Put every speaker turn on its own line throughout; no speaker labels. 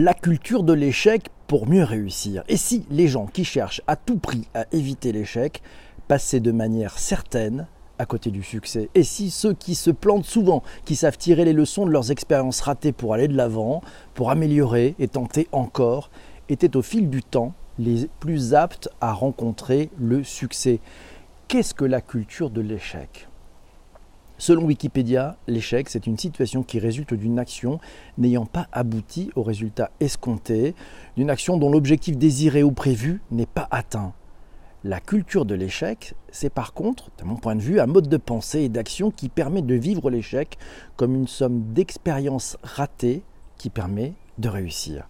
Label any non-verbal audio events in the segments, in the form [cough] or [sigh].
La culture de l'échec pour mieux réussir. Et si les gens qui cherchent à tout prix à éviter l'échec passaient de manière certaine à côté du succès Et si ceux qui se plantent souvent, qui savent tirer les leçons de leurs expériences ratées pour aller de l'avant, pour améliorer et tenter encore, étaient au fil du temps les plus aptes à rencontrer le succès Qu'est-ce que la culture de l'échec? Selon Wikipédia, l'échec, c'est une situation qui résulte d'une action n'ayant pas abouti au résultat escompté, d'une action dont l'objectif désiré ou prévu n'est pas atteint. La culture de l'échec, c'est par contre, de mon point de vue, un mode de pensée et d'action qui permet de vivre l'échec comme une somme d'expériences ratées qui permet de réussir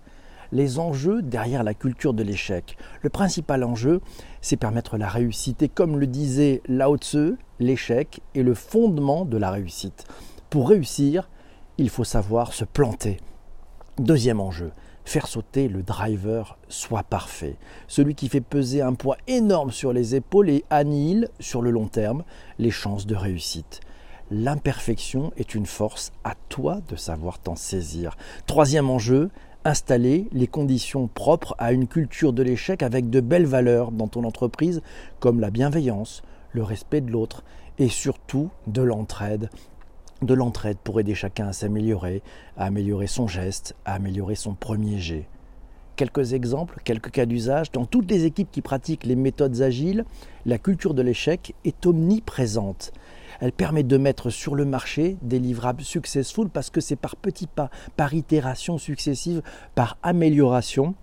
les enjeux derrière la culture de l'échec. Le principal enjeu, c'est permettre la réussite. Comme le disait Lao Tzu, l'échec est le fondement de la réussite. Pour réussir, il faut savoir se planter. Deuxième enjeu, faire sauter le driver soit parfait. Celui qui fait peser un poids énorme sur les épaules et annihile sur le long terme les chances de réussite. L'imperfection est une force, à toi de savoir t'en saisir. Troisième enjeu, installer les conditions propres à une culture de l'échec avec de belles valeurs dans ton entreprise comme la bienveillance, le respect de l'autre et surtout de l'entraide. De l'entraide pour aider chacun à s'améliorer, à améliorer son geste, à améliorer son premier jet. Quelques exemples, quelques cas d'usage. Dans toutes les équipes qui pratiquent les méthodes agiles, la culture de l'échec est omniprésente. Elle permet de mettre sur le marché des livrables successful parce que c'est par petits pas, par itération successive, par amélioration,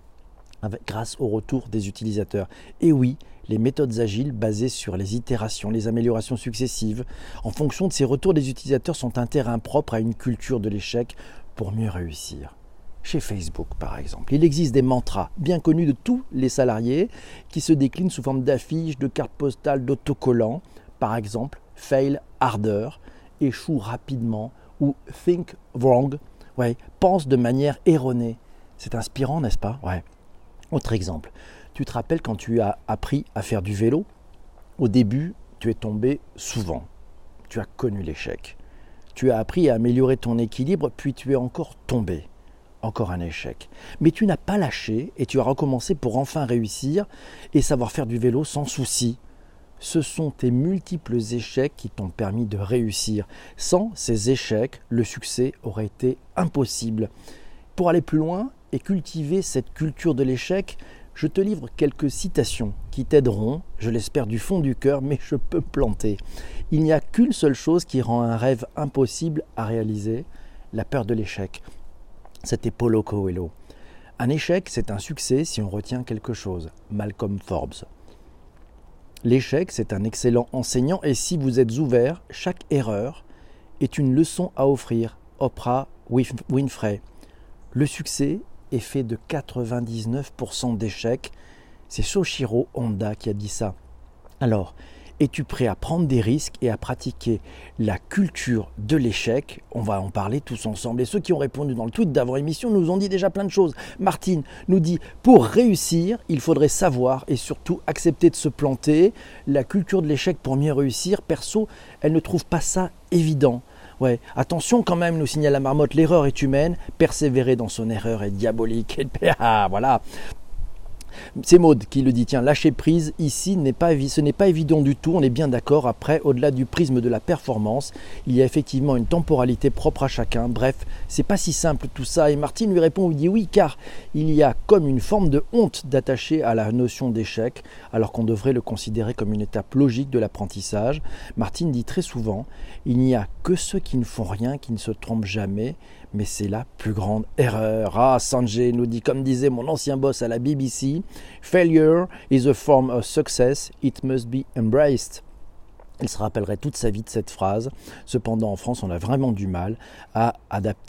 grâce au retour des utilisateurs. Et oui, les méthodes agiles basées sur les itérations, les améliorations successives, en fonction de ces retours des utilisateurs, sont un terrain propre à une culture de l'échec pour mieux réussir. Chez Facebook, par exemple, il existe des mantras bien connus de tous les salariés qui se déclinent sous forme d'affiches, de cartes postales, d'autocollants. Par exemple, fail harder, échoue rapidement ou think wrong, ouais, pense de manière erronée. C'est inspirant, n'est-ce pas? Ouais. Autre exemple, tu te rappelles quand tu as appris à faire du vélo? Au début, tu es tombé souvent. Tu as connu l'échec. Tu as appris à améliorer ton équilibre, puis tu es encore tombé. Encore un échec. Mais tu n'as pas lâché et tu as recommencé pour enfin réussir et savoir faire du vélo sans souci ce sont tes multiples échecs qui t'ont permis de réussir. Sans ces échecs, le succès aurait été impossible. Pour aller plus loin et cultiver cette culture de l'échec, je te livre quelques citations qui t'aideront, je l'espère du fond du cœur, mais je peux planter. Il n'y a qu'une seule chose qui rend un rêve impossible à réaliser, la peur de l'échec. C'était Paulo Coelho. Un échec, c'est un succès si on retient quelque chose. Malcolm Forbes. L'échec, c'est un excellent enseignant et si vous êtes ouvert, chaque erreur est une leçon à offrir. Oprah Winfrey. Le succès est fait de 99% d'échecs. C'est Soshiro Honda qui a dit ça. Alors, es-tu prêt à prendre des risques et à pratiquer la culture de l'échec? On va en parler tous ensemble. Et ceux qui ont répondu dans le tweet d'avant émission nous ont dit déjà plein de choses. Martine nous dit pour réussir, il faudrait savoir et surtout accepter de se planter. La culture de l'échec pour mieux réussir, perso, elle ne trouve pas ça évident. Ouais, attention quand même, nous signale la marmotte, l'erreur est humaine, persévérer dans son erreur est diabolique. [laughs] Ah, voilà. C'est Maude qui le dit, tiens, lâcher prise ici, ce n'est pas évident du tout, on est bien d'accord. Après, au-delà du prisme de la performance, il y a effectivement une temporalité propre à chacun. Bref, c'est pas si simple tout ça. Et Martine lui répond, il dit oui, car il y a comme une forme de honte d'attacher à la notion d'échec, alors qu'on devrait le considérer comme une étape logique de l'apprentissage. Martine dit très souvent, il n'y a que ceux qui ne font rien, qui ne se trompent jamais, mais c'est la plus grande erreur. Ah, Sanjay nous dit, comme disait mon ancien boss à la BBC, Failure is a form of success, it must be embraced. Il se rappellerait toute sa vie de cette phrase. Cependant, en France, on a vraiment du mal à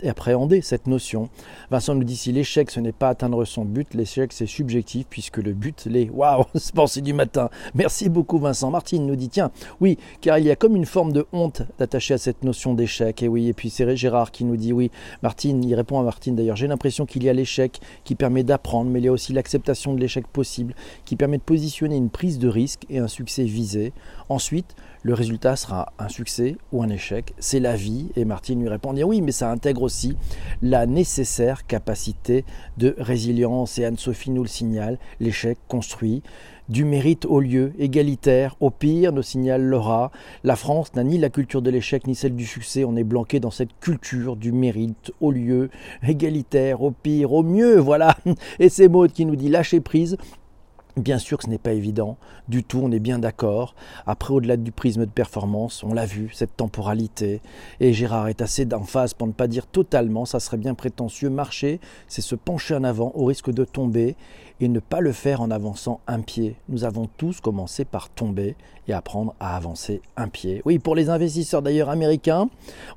appréhender cette notion. Vincent nous dit si l'échec, ce n'est pas atteindre son but, l'échec, c'est subjectif, puisque le but l'est. Waouh, [laughs] c'est pensée du matin. Merci beaucoup, Vincent. Martine nous dit tiens, oui, car il y a comme une forme de honte d'attacher à cette notion d'échec. Et oui, et puis c'est Gérard qui nous dit oui. Martine, il répond à Martine d'ailleurs j'ai l'impression qu'il y a l'échec qui permet d'apprendre, mais il y a aussi l'acceptation de l'échec possible, qui permet de positionner une prise de risque et un succès visé. Ensuite, le résultat sera un succès ou un échec. C'est la vie. Et Martine lui répond oui, mais ça intègre aussi la nécessaire capacité de résilience. Et Anne-Sophie nous le signale, l'échec construit du mérite au lieu, égalitaire, au pire, nous signale Laura. La France n'a ni la culture de l'échec ni celle du succès. On est blanqué dans cette culture du mérite au lieu, égalitaire, au pire, au mieux, voilà. Et c'est Maud qui nous dit lâcher prise. Bien sûr que ce n'est pas évident du tout, on est bien d'accord. Après, au-delà du prisme de performance, on l'a vu, cette temporalité. Et Gérard est assez d'emphase pour ne pas dire totalement, ça serait bien prétentieux. Marcher, c'est se pencher en avant au risque de tomber et ne pas le faire en avançant un pied. Nous avons tous commencé par tomber et apprendre à avancer un pied. Oui, pour les investisseurs d'ailleurs américains,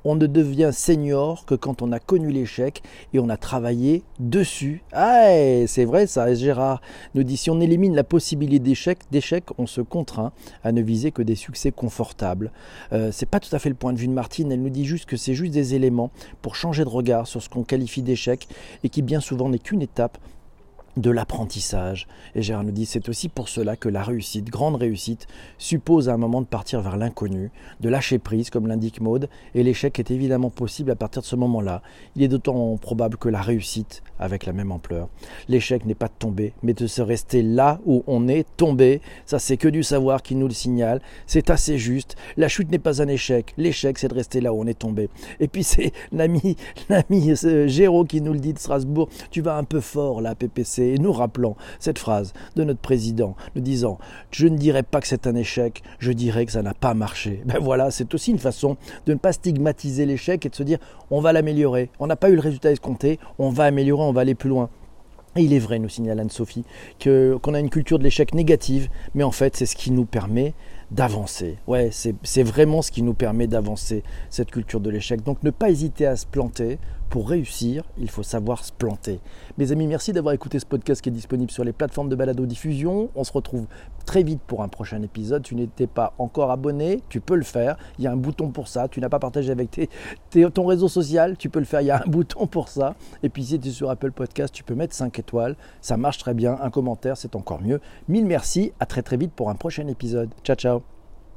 on ne devient senior que quand on a connu l'échec et on a travaillé dessus. Ah, c'est vrai ça, Gérard nous dit si on élimine la possibilité d'échec, d'échec, on se contraint à ne viser que des succès confortables. Euh, c'est pas tout à fait le point de vue de Martine, elle nous dit juste que c'est juste des éléments pour changer de regard sur ce qu'on qualifie d'échec et qui bien souvent n'est qu'une étape de l'apprentissage. Et Gérard nous dit c'est aussi pour cela que la réussite, grande réussite, suppose à un moment de partir vers l'inconnu, de lâcher prise, comme l'indique Maude, et l'échec est évidemment possible à partir de ce moment-là. Il est d'autant probable que la réussite avec la même ampleur. L'échec n'est pas de tomber, mais de se rester là où on est tombé. Ça, c'est que du savoir qui nous le signale. C'est assez juste. La chute n'est pas un échec. L'échec, c'est de rester là où on est tombé. Et puis, c'est [laughs] l'ami, l'ami euh, Géraud qui nous le dit de Strasbourg. Tu vas un peu fort là, PPC et nous rappelant cette phrase de notre président, nous disant Je ne dirais pas que c'est un échec, je dirais que ça n'a pas marché. Ben voilà, c'est aussi une façon de ne pas stigmatiser l'échec et de se dire On va l'améliorer. On n'a pas eu le résultat escompté, on va améliorer, on va aller plus loin. Et il est vrai, nous signale Anne-Sophie, qu'on a une culture de l'échec négative, mais en fait, c'est ce qui nous permet d'avancer. Ouais, c'est vraiment ce qui nous permet d'avancer, cette culture de l'échec. Donc ne pas hésiter à se planter. Pour réussir, il faut savoir se planter. Mes amis, merci d'avoir écouté ce podcast qui est disponible sur les plateformes de balado-diffusion. On se retrouve très vite pour un prochain épisode. Tu n'étais pas encore abonné, tu peux le faire. Il y a un bouton pour ça. Tu n'as pas partagé avec ton réseau social, tu peux le faire. Il y a un [laughs] bouton pour ça. Et puis si tu es sur Apple Podcast, tu peux mettre 5 étoiles. Ça marche très bien. Un commentaire, c'est encore mieux. Mille merci. À très très vite pour un prochain épisode. Ciao, ciao.